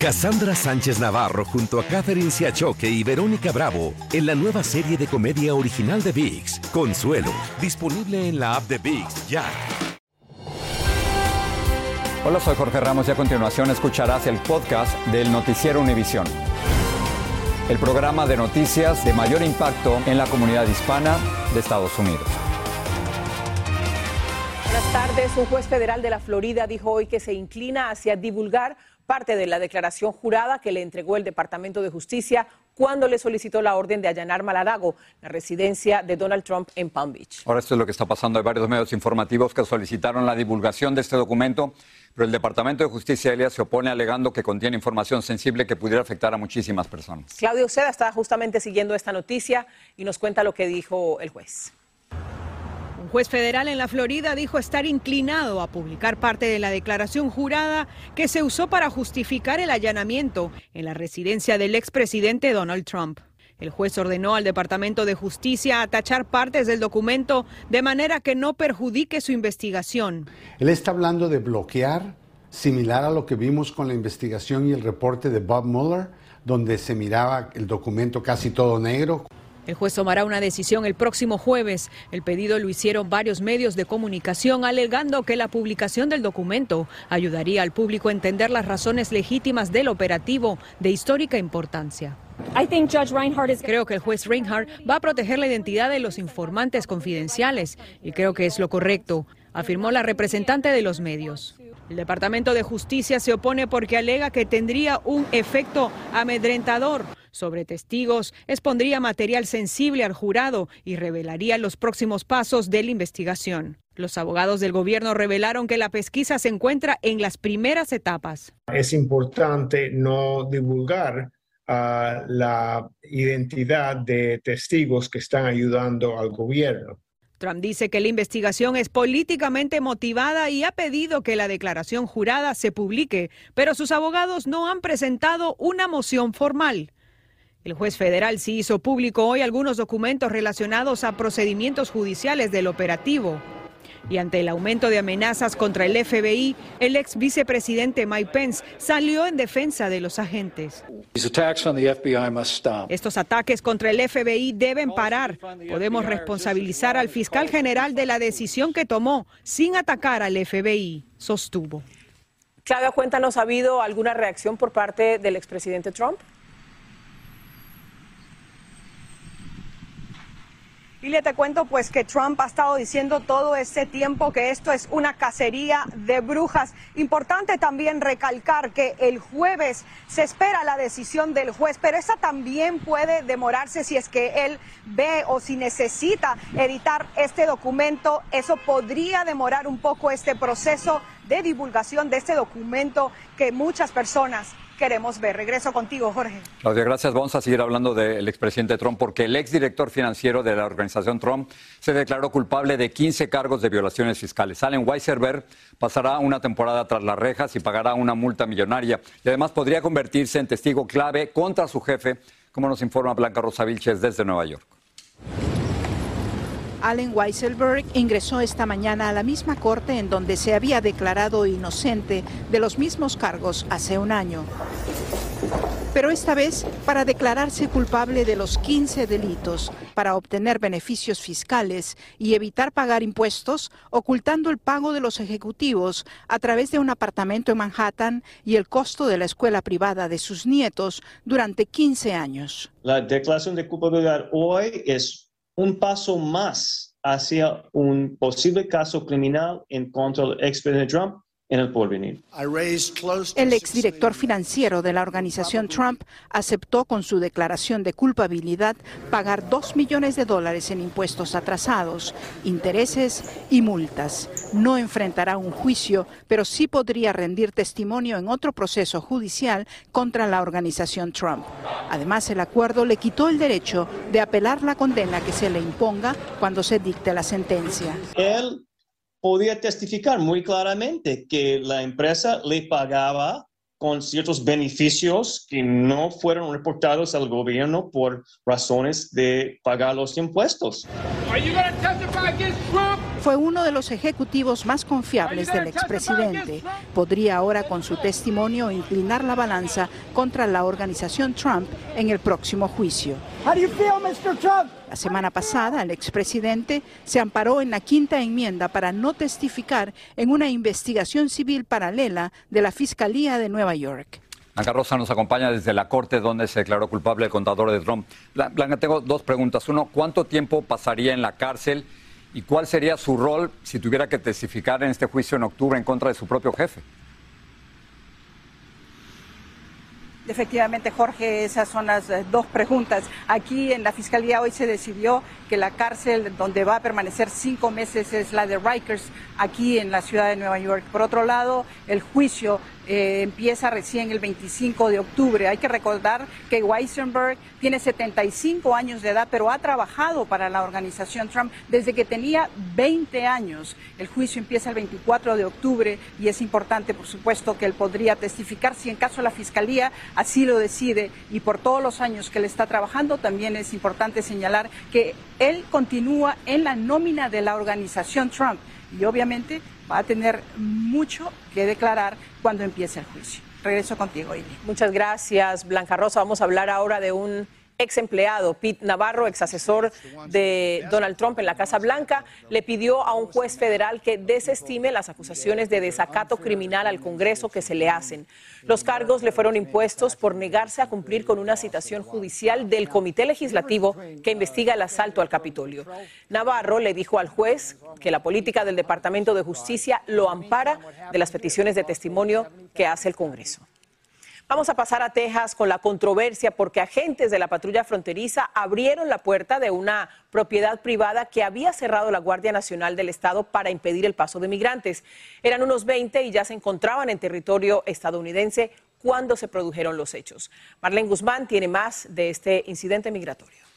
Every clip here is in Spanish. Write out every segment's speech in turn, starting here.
Cassandra Sánchez Navarro junto a Catherine Siachoque y Verónica Bravo en la nueva serie de comedia original de VIX, Consuelo, disponible en la app de VIX ya. Hola, soy Jorge Ramos y a continuación escucharás el podcast del Noticiero Univisión. El programa de noticias de mayor impacto en la comunidad hispana de Estados Unidos. Buenas tardes. Un juez federal de la Florida dijo hoy que se inclina hacia divulgar parte de la declaración jurada que le entregó el Departamento de Justicia cuando le solicitó la orden de allanar Malarago, la residencia de Donald Trump en Palm Beach. Ahora esto es lo que está pasando. Hay varios medios informativos que solicitaron la divulgación de este documento, pero el Departamento de Justicia, Elia, se opone alegando que contiene información sensible que pudiera afectar a muchísimas personas. Claudio Seda está justamente siguiendo esta noticia y nos cuenta lo que dijo el juez. Un juez federal en la Florida dijo estar inclinado a publicar parte de la declaración jurada que se usó para justificar el allanamiento en la residencia del expresidente Donald Trump. El juez ordenó al Departamento de Justicia atachar partes del documento de manera que no perjudique su investigación. Él está hablando de bloquear, similar a lo que vimos con la investigación y el reporte de Bob Mueller, donde se miraba el documento casi todo negro. El juez tomará una decisión el próximo jueves. El pedido lo hicieron varios medios de comunicación alegando que la publicación del documento ayudaría al público a entender las razones legítimas del operativo de histórica importancia. Creo que el juez Reinhardt va a proteger la identidad de los informantes confidenciales y creo que es lo correcto, afirmó la representante de los medios. El Departamento de Justicia se opone porque alega que tendría un efecto amedrentador sobre testigos, expondría material sensible al jurado y revelaría los próximos pasos de la investigación. Los abogados del gobierno revelaron que la pesquisa se encuentra en las primeras etapas. Es importante no divulgar ah, la identidad de testigos que están ayudando al gobierno. Trump dice que la investigación es políticamente motivada y ha pedido que la declaración jurada se publique, pero sus abogados no han presentado una moción formal. El juez federal sí hizo público hoy algunos documentos relacionados a procedimientos judiciales del operativo. Y ante el aumento de amenazas contra el FBI, el ex vicepresidente Mike Pence salió en defensa de los agentes. Estos ataques contra el FBI deben parar. Podemos responsabilizar al fiscal general de la decisión que tomó sin atacar al FBI, sostuvo. Claudia, cuéntanos, ¿ha habido alguna reacción por parte del expresidente Trump? Le te cuento pues que Trump ha estado diciendo todo este tiempo que esto es una cacería de brujas. Importante también recalcar que el jueves se espera la decisión del juez, pero esa también puede demorarse si es que él ve o si necesita editar este documento. Eso podría demorar un poco este proceso de divulgación de este documento que muchas personas queremos ver. Regreso contigo, Jorge. Claudia, gracias. Vamos a seguir hablando del expresidente Trump porque el exdirector financiero de la organización Trump se declaró culpable de 15 cargos de violaciones fiscales. Allen Weisserberg pasará una temporada tras las rejas y pagará una multa millonaria y además podría convertirse en testigo clave contra su jefe, como nos informa Blanca Rosa Vilches desde Nueva York. Allen Weisselberg ingresó esta mañana a la misma corte en donde se había declarado inocente de los mismos cargos hace un año. Pero esta vez para declararse culpable de los 15 delitos, para obtener beneficios fiscales y evitar pagar impuestos, ocultando el pago de los ejecutivos a través de un apartamento en Manhattan y el costo de la escuela privada de sus nietos durante 15 años. La declaración de culpabilidad hoy es un paso más hacia un posible caso criminal en contra del expresidente Trump en el porvenir. El exdirector financiero de la organización Trump aceptó con su declaración de culpabilidad pagar dos millones de dólares en impuestos atrasados, intereses y multas. No enfrentará un juicio, pero sí podría rendir testimonio en otro proceso judicial contra la organización Trump. Además, el acuerdo le quitó el derecho de apelar la condena que se le imponga cuando se dicte la sentencia podía testificar muy claramente que la empresa le pagaba con ciertos beneficios que no fueron reportados al gobierno por razones de pagar los impuestos. Fue uno de los ejecutivos más confiables del expresidente. Podría ahora con su testimonio inclinar la balanza contra la organización Trump en el próximo juicio. La semana pasada, el expresidente se amparó en la quinta enmienda para no testificar en una investigación civil paralela de la Fiscalía de Nueva York. Blanca Rosa nos acompaña desde la corte donde se declaró culpable el contador de Trump. Blanca, tengo dos preguntas. Uno, ¿cuánto tiempo pasaría en la cárcel y cuál sería su rol si tuviera que testificar en este juicio en octubre en contra de su propio jefe? Efectivamente, Jorge, esas son las eh, dos preguntas. Aquí en la Fiscalía hoy se decidió que la cárcel donde va a permanecer cinco meses es la de Rikers, aquí en la ciudad de Nueva York. Por otro lado, el juicio eh, empieza recién el 25 de octubre. Hay que recordar que Weisenberg tiene 75 años de edad, pero ha trabajado para la organización Trump desde que tenía 20 años. El juicio empieza el 24 de octubre y es importante, por supuesto, que él podría testificar si en caso la Fiscalía así lo decide y por todos los años que él está trabajando, también es importante señalar que él continúa en la nómina de la organización Trump y obviamente va a tener mucho que declarar cuando empiece el juicio. Regreso contigo, Ili. Muchas gracias, Blanca Rosa. Vamos a hablar ahora de un ex empleado, Pete Navarro, ex asesor de Donald Trump en la Casa Blanca, le pidió a un juez federal que desestime las acusaciones de desacato criminal al Congreso que se le hacen. Los cargos le fueron impuestos por negarse a cumplir con una citación judicial del Comité Legislativo que investiga el asalto al Capitolio. Navarro le dijo al juez que la política del Departamento de Justicia lo ampara de las peticiones de testimonio que hace el Congreso. Vamos a pasar a Texas con la controversia porque agentes de la patrulla fronteriza abrieron la puerta de una propiedad privada que había cerrado la Guardia Nacional del Estado para impedir el paso de migrantes. Eran unos 20 y ya se encontraban en territorio estadounidense cuando se produjeron los hechos. Marlene Guzmán tiene más de este incidente migratorio.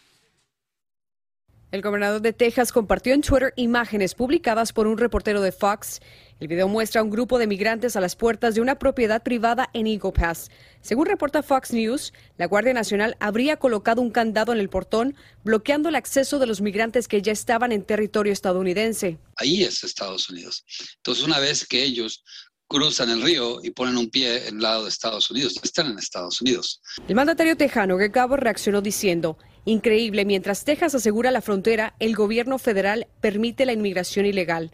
El gobernador de Texas compartió en Twitter imágenes publicadas por un reportero de Fox. El video muestra a un grupo de migrantes a las puertas de una propiedad privada en Eagle Pass. Según reporta Fox News, la Guardia Nacional habría colocado un candado en el portón, bloqueando el acceso de los migrantes que ya estaban en territorio estadounidense. Ahí es Estados Unidos. Entonces, una vez que ellos cruzan el río y ponen un pie en el lado de Estados Unidos, están en Estados Unidos. El mandatario tejano Greg Abbott reaccionó diciendo, Increíble, mientras Texas asegura la frontera, el gobierno federal permite la inmigración ilegal.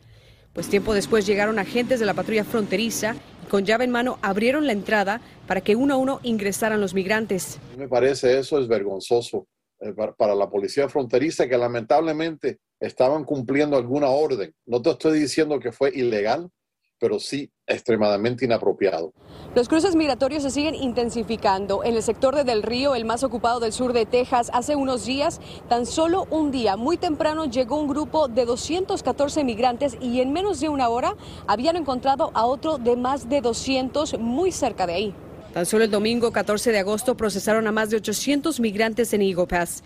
Pues tiempo después llegaron agentes de la patrulla fronteriza y con llave en mano abrieron la entrada para que uno a uno ingresaran los migrantes. Me parece eso es vergonzoso eh, para la policía fronteriza que lamentablemente estaban cumpliendo alguna orden. No te estoy diciendo que fue ilegal, pero sí extremadamente inapropiado. Los cruces migratorios se siguen intensificando. En el sector de Del Río, el más ocupado del sur de Texas, hace unos días, tan solo un día, muy temprano, llegó un grupo de 214 migrantes y en menos de una hora habían encontrado a otro de más de 200 muy cerca de ahí. Tan solo el domingo 14 de agosto procesaron a más de 800 migrantes en Eagle Pass.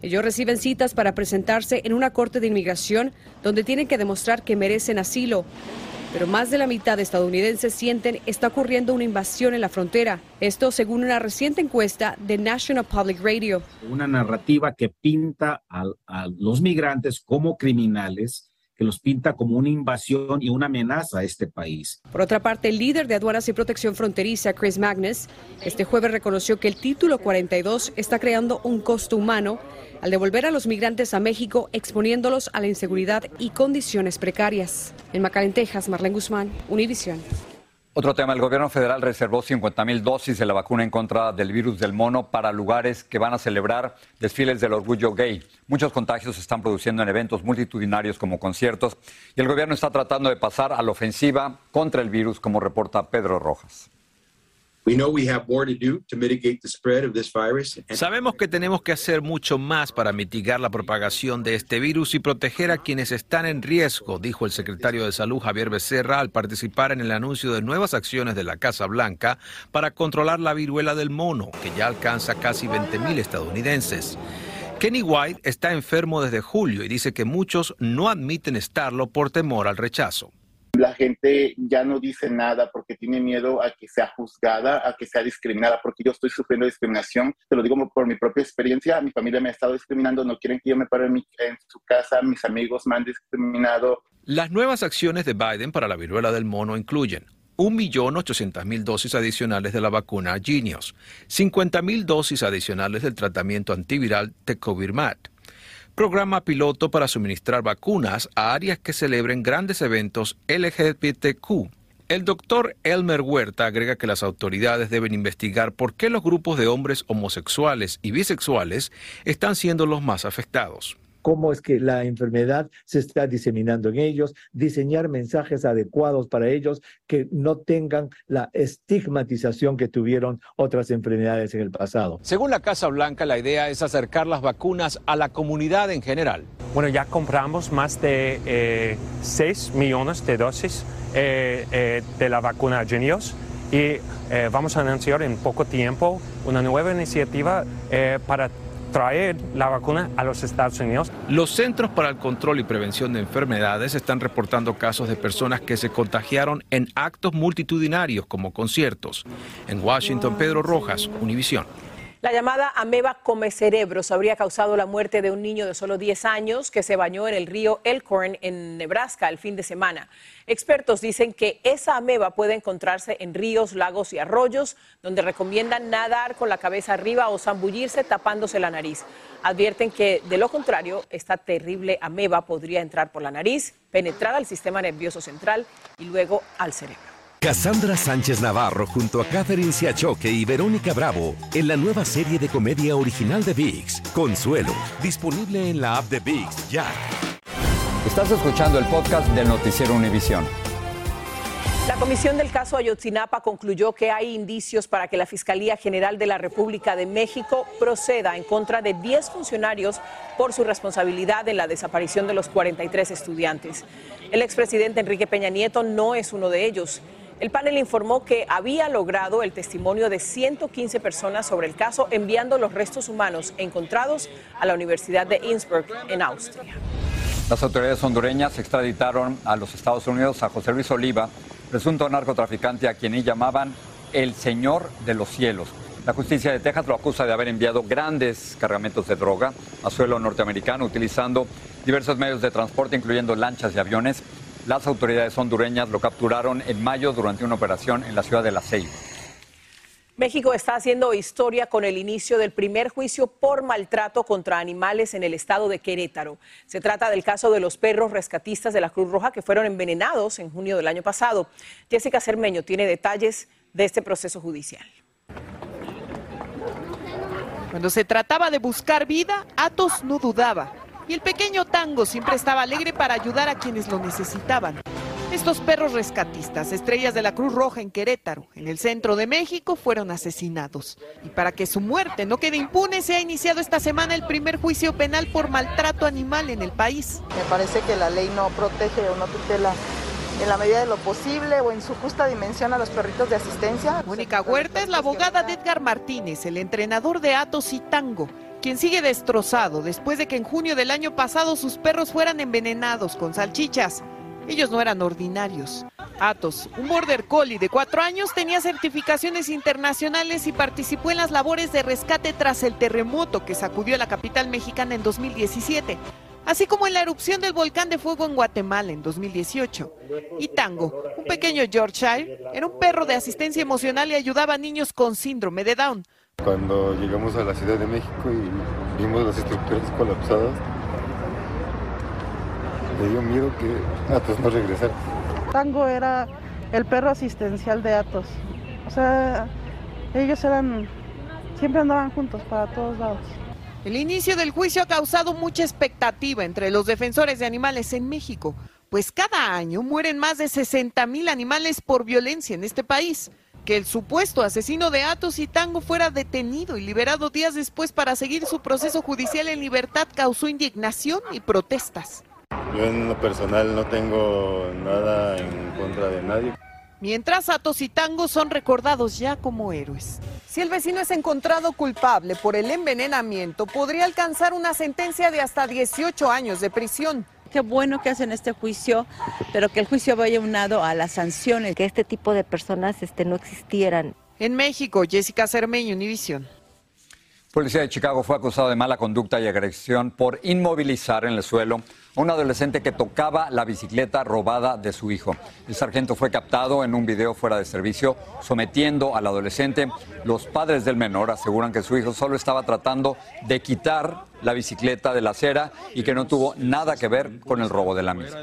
Ellos reciben citas para presentarse en una corte de inmigración donde tienen que demostrar que merecen asilo pero más de la mitad de estadounidenses sienten está ocurriendo una invasión en la frontera. Esto según una reciente encuesta de National Public Radio. Una narrativa que pinta a, los migrantes como criminales que los pinta como una invasión y una amenaza a este país. Por otra parte, el líder de aduanas y protección fronteriza, Chris Magnus, este jueves reconoció que el título 42 está creando un costo humano al devolver a los migrantes a México, exponiéndolos a la inseguridad y condiciones precarias. En McAllen, Texas, Marlene Guzmán, Univision. Otro tema, el gobierno federal reservó 50 mil dosis de la vacuna en contra del virus del mono para lugares que van a celebrar desfiles del orgullo gay. Muchos contagios se están produciendo en eventos multitudinarios como conciertos y el gobierno está tratando de pasar a la ofensiva contra el virus, como reporta Pedro Rojas. Sabemos que tenemos que hacer mucho más para mitigar la propagación de este virus y proteger a quienes están en riesgo, dijo el secretario de Salud Javier Becerra al participar en el anuncio de nuevas acciones de la Casa Blanca para controlar la viruela del mono, que ya alcanza casi 20.000 estadounidenses. Kenny White está enfermo desde julio y dice que muchos no admiten estarlo por temor al rechazo. Gente ya no dice nada porque tiene miedo a que sea juzgada, a que sea discriminada, porque yo estoy sufriendo discriminación, te lo digo por mi propia experiencia, mi familia me ha estado discriminando, no quieren que yo me pare en, en su casa, mis amigos me han discriminado. Las nuevas acciones de Biden para la viruela del mono incluyen 1.800.000 dosis adicionales de la vacuna Genius, 50.000 dosis adicionales del tratamiento antiviral Tecovirimat, programa piloto para suministrar vacunas a áreas que celebren grandes eventos LGBTQ. El doctor Elmer Huerta agrega que las autoridades deben investigar por qué los grupos de hombres homosexuales y bisexuales están siendo los más afectados cómo es que la enfermedad se está diseminando en ellos, diseñar mensajes adecuados para ellos que no tengan la estigmatización que tuvieron otras enfermedades en el pasado. Según la Casa Blanca, la idea es acercar las vacunas a la comunidad en general. Bueno, ya compramos más de 6 eh, millones de dosis eh, eh, de la vacuna Genios y vamos a anunciar en poco tiempo una nueva iniciativa para traer la vacuna a los Estados Unidos. Los Centros para el Control y Prevención de Enfermedades están reportando casos de personas que se contagiaron en actos multitudinarios como conciertos. En Washington, Pedro Rojas, Univisión. La llamada ameba come cerebros habría causado la muerte de un niño de solo 10 años que se bañó en el río Elkhorn en Nebraska el fin de semana. Expertos dicen que esa ameba puede encontrarse en ríos, lagos y arroyos, donde recomiendan nadar con la cabeza arriba o zambullirse tapándose la nariz. Advierten que, de lo contrario, esta terrible ameba podría entrar por la nariz, penetrar al sistema nervioso central y luego al cerebro. Cassandra Sánchez Navarro junto a Catherine Siachoque y Verónica Bravo en la nueva serie de comedia original de VIX, Consuelo, disponible en la app de VIX ya. Estás escuchando el podcast del noticiero Univisión. La comisión del caso Ayotzinapa concluyó que hay indicios para que la Fiscalía General de la República de México proceda en contra de 10 funcionarios por su responsabilidad en la desaparición de los 43 estudiantes. El expresidente Enrique Peña Nieto no es uno de ellos. El panel informó que había logrado el testimonio de 115 personas sobre el caso enviando los restos humanos encontrados a la Universidad de Innsbruck en Austria. Las autoridades hondureñas extraditaron a los Estados Unidos a José Luis Oliva, presunto narcotraficante a quien llamaban el Señor de los Cielos. La justicia de Texas lo acusa de haber enviado grandes cargamentos de droga a suelo norteamericano utilizando diversos medios de transporte, incluyendo lanchas y aviones. Las autoridades hondureñas lo capturaron en mayo durante una operación en la ciudad de La Ceiba. México está haciendo historia con el inicio del primer juicio por maltrato contra animales en el estado de Querétaro. Se trata del caso de los perros rescatistas de la Cruz Roja que fueron envenenados en junio del año pasado. Jessica Cermeño tiene detalles de este proceso judicial. Cuando se trataba de buscar vida, Atos no dudaba y el pequeño Tango siempre estaba alegre para ayudar a quienes lo necesitaban. Estos perros rescatistas, estrellas de la Cruz Roja en Querétaro, en el centro de México, fueron asesinados. Y para que su muerte no quede impune, se ha iniciado esta semana el primer juicio penal por maltrato animal en el país. Me parece que la ley no protege o no tutela en la medida de lo posible o en su justa dimensión a los perritos de asistencia. Mónica Huerta es la abogada de Edgar Martínez, el entrenador de Atos y Tango quien sigue destrozado después de que en junio del año pasado sus perros fueran envenenados con salchichas. Ellos no eran ordinarios. Atos, un border collie de cuatro años, tenía certificaciones internacionales y participó en las labores de rescate tras el terremoto que sacudió la capital mexicana en 2017, así como en la erupción del volcán de fuego en Guatemala en 2018. Y Tango, un pequeño Yorkshire, era un perro de asistencia emocional y ayudaba a niños con síndrome de Down. Cuando llegamos a la Ciudad de México y vimos las estructuras colapsadas, le dio miedo que Atos no regresara. Tango era el perro asistencial de Atos. O sea, ellos eran, siempre andaban juntos para todos lados. El inicio del juicio ha causado mucha expectativa entre los defensores de animales en México, pues cada año mueren más de 60 mil animales por violencia en este país que el supuesto asesino de Atos y Tango fuera detenido y liberado días después para seguir su proceso judicial en libertad causó indignación y protestas. Yo en lo personal no tengo nada en contra de nadie. Mientras Atos y Tango son recordados ya como héroes. Si el vecino es encontrado culpable por el envenenamiento, podría alcanzar una sentencia de hasta 18 años de prisión. Qué bueno que hacen este juicio, pero que el juicio vaya unado a las sanciones. Que este tipo de personas este, no existieran. En México, Jessica Cermeño, Univisión. Policía de Chicago fue acusado de mala conducta y agresión por inmovilizar en el suelo a un adolescente que tocaba la bicicleta robada de su hijo. El sargento fue captado en un video fuera de servicio sometiendo al adolescente. Los padres del menor aseguran que su hijo solo estaba tratando de quitar la bicicleta de la acera y que no tuvo nada que ver con el robo de la misma.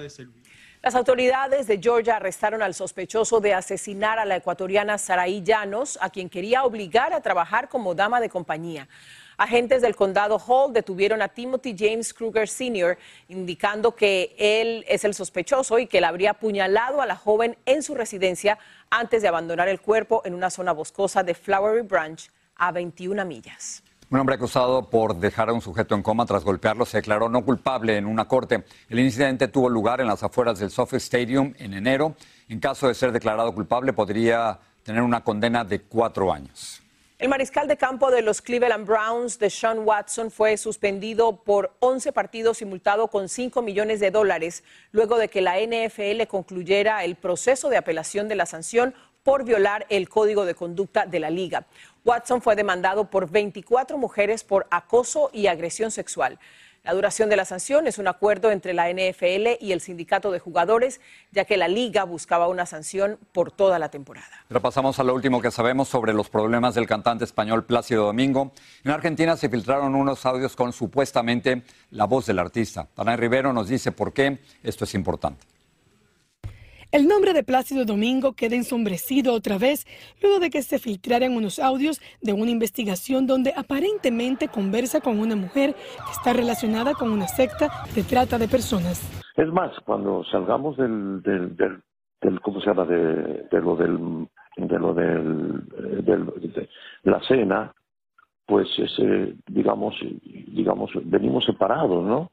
Las autoridades de Georgia arrestaron al sospechoso de asesinar a la ecuatoriana Saraí Llanos, a quien quería obligar a trabajar como dama de compañía. Agentes del condado Hall detuvieron a Timothy James Kruger Sr., indicando que él es el sospechoso y que él habría apuñalado a la joven en su residencia antes de abandonar el cuerpo en una zona boscosa de Flowery Branch a 21 millas. Un hombre acusado por dejar a un sujeto en coma tras golpearlo se declaró no culpable en una corte. El incidente tuvo lugar en las afueras del Sophie Stadium en enero. En caso de ser declarado culpable, podría tener una condena de cuatro años. El mariscal de campo de los Cleveland Browns, Deshaun Watson, fue suspendido por 11 partidos y multado con 5 millones de dólares luego de que la NFL concluyera el proceso de apelación de la sanción por violar el código de conducta de la liga. Watson fue demandado por 24 mujeres por acoso y agresión sexual. La duración de la sanción es un acuerdo entre la NFL y el sindicato de jugadores, ya que la liga buscaba una sanción por toda la temporada. Pero pasamos a lo último que sabemos sobre los problemas del cantante español Plácido Domingo. En Argentina se filtraron unos audios con supuestamente la voz del artista. Ana Rivero nos dice por qué esto es importante. El nombre de Plácido Domingo queda ensombrecido otra vez luego de que se filtraran unos audios de una investigación donde aparentemente conversa con una mujer que está relacionada con una secta de trata de personas. Es más, cuando salgamos del, del, del, ¿cómo se llama? De, lo del, de lo del, de la cena, pues ese, digamos, digamos, venimos separados, ¿no?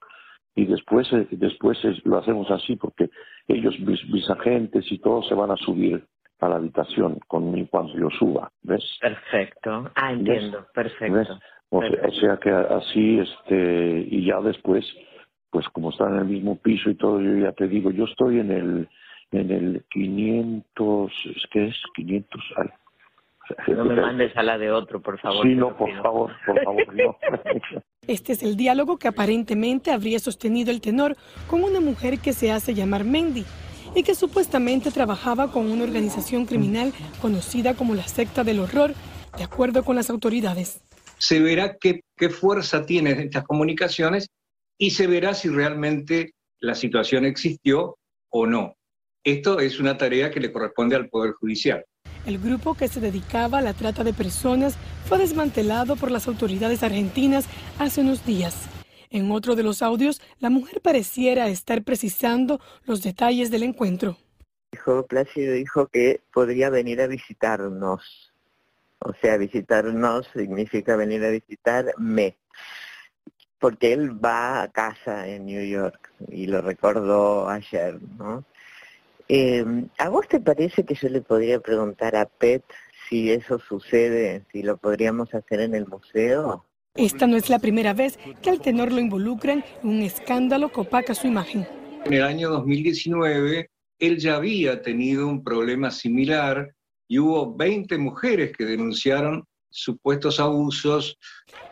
Y después, eh, después lo hacemos así porque ellos, mis, agentes y todos se van a subir a la habitación conmigo cuando yo suba, ¿ves? Perfecto. Ah, entiendo, perfecto. O, sea que así, este, y ya después, pues como están en el mismo piso y todo, yo ya te digo, yo estoy en el, en el 500, ¿qué es? 500, ay, no me mandes a la de otro, por favor. Sí, no, por favor, por favor, no. Este es el diálogo que aparentemente habría sostenido el tenor con una mujer que se hace llamar Mendy y que supuestamente trabajaba con una organización criminal conocida como la secta del horror, de acuerdo con las autoridades. Se verá qué, qué fuerza tienen estas comunicaciones y se verá si realmente la situación existió o no. Esto es una tarea que le corresponde al Poder Judicial. El grupo que se dedicaba a la trata de personas fue desmantelado por las autoridades argentinas hace unos días. En otro de los audios, la mujer pareciera estar precisando los detalles del encuentro. Plácido dijo que podría venir a visitarnos. O sea, visitarnos significa venir a visitarme. Porque él va a casa en New York y lo recordó ayer, ¿no? Eh, ¿A vos te parece que yo le podría preguntar a Pet si eso sucede, si lo podríamos hacer en el museo? Esta no es la primera vez que al tenor lo involucran en un escándalo que opaca su imagen. En el año 2019, él ya había tenido un problema similar y hubo 20 mujeres que denunciaron supuestos abusos.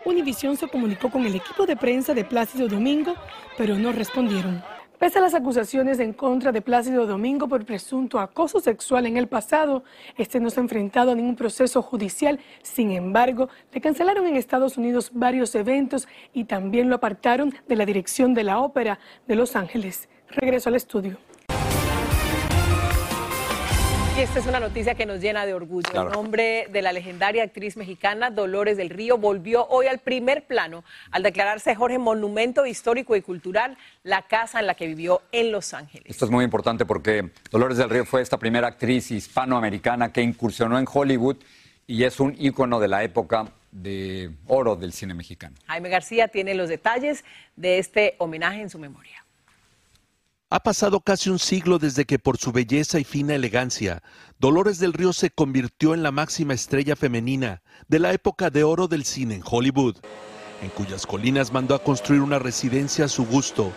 Univisión se comunicó con el equipo de prensa de Plácido Domingo, pero no respondieron. Pese a las acusaciones en contra de Plácido Domingo por presunto acoso sexual en el pasado, este no se ha enfrentado a ningún proceso judicial. Sin embargo, le cancelaron en Estados Unidos varios eventos y también lo apartaron de la dirección de la ópera de Los Ángeles. Regreso al estudio. Y esta es una noticia que nos llena de orgullo. El nombre de la legendaria actriz mexicana Dolores del Río volvió hoy al primer plano al declararse Jorge Monumento Histórico y Cultural, la casa en la que vivió en Los Ángeles. Esto es muy importante porque Dolores del Río fue esta primera actriz hispanoamericana que incursionó en Hollywood y es un ícono de la época de oro del cine mexicano. Jaime García tiene los detalles de este homenaje en su memoria. Ha pasado casi un siglo desde que por su belleza y fina elegancia, Dolores del Río se convirtió en la máxima estrella femenina de la época de oro del cine en Hollywood, en cuyas colinas mandó a construir una residencia a su gusto,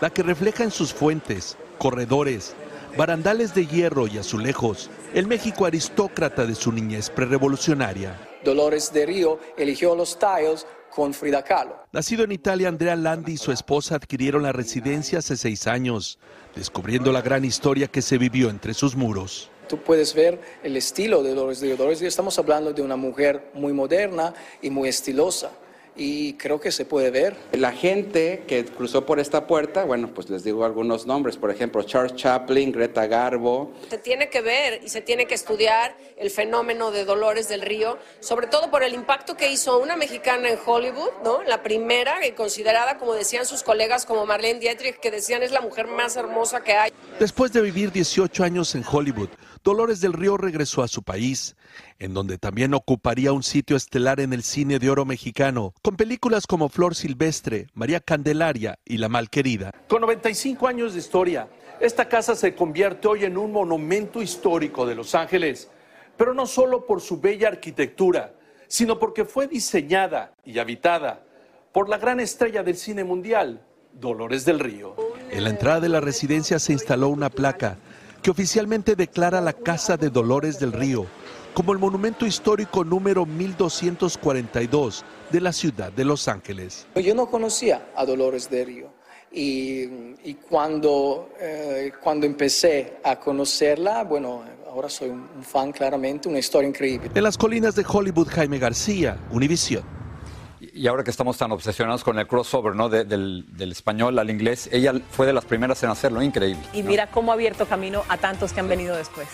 la que refleja en sus fuentes, corredores, barandales de hierro y azulejos, el México aristócrata de su niñez prerevolucionaria. Dolores de Río eligió los tiles con Frida Kahlo. Nacido en Italia, Andrea Landi y su esposa adquirieron la residencia hace seis años, descubriendo la gran historia que se vivió entre sus muros. Tú puedes ver el estilo de Dolores Río. Dolores Río, estamos hablando de una mujer muy moderna y muy estilosa y creo que se puede ver. La gente que cruzó por esta puerta, bueno, pues les digo algunos nombres, por ejemplo, Charles Chaplin, Greta Garbo. Se tiene que ver y se tiene que estudiar el fenómeno de Dolores del Río, sobre todo por el impacto que hizo una mexicana en Hollywood, ¿no? La primera, y considerada, como decían sus colegas como Marlene Dietrich, que decían es la mujer más hermosa que hay. Después de vivir 18 años en Hollywood, Dolores del Río regresó a su país, en donde también ocuparía un sitio estelar en el cine de oro mexicano, con películas como Flor Silvestre, María Candelaria y La Malquerida. Con 95 años de historia, esta casa se convierte hoy en un monumento histórico de Los Ángeles, pero no solo por su bella arquitectura, sino porque fue diseñada y habitada por la gran estrella del cine mundial, Dolores del Río. En la entrada de la residencia se instaló una placa que oficialmente declara la Casa de Dolores del Río como el monumento histórico número 1242 de la ciudad de Los Ángeles. Yo no conocía a Dolores del Río y, y cuando, eh, cuando empecé a conocerla, bueno, ahora soy un fan claramente, una historia increíble. En las colinas de Hollywood, Jaime García, Univisión. Y ahora que estamos tan obsesionados con el crossover, ¿no? del, español al inglés, ella fue de las primeras en hacerlo, increíble. Y mira cómo ha abierto camino a tantos que han venido después.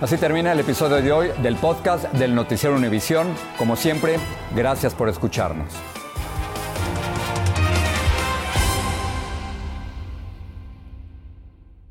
Así termina el episodio de hoy del podcast del Noticiero Univisión. Como siempre, gracias por escucharnos.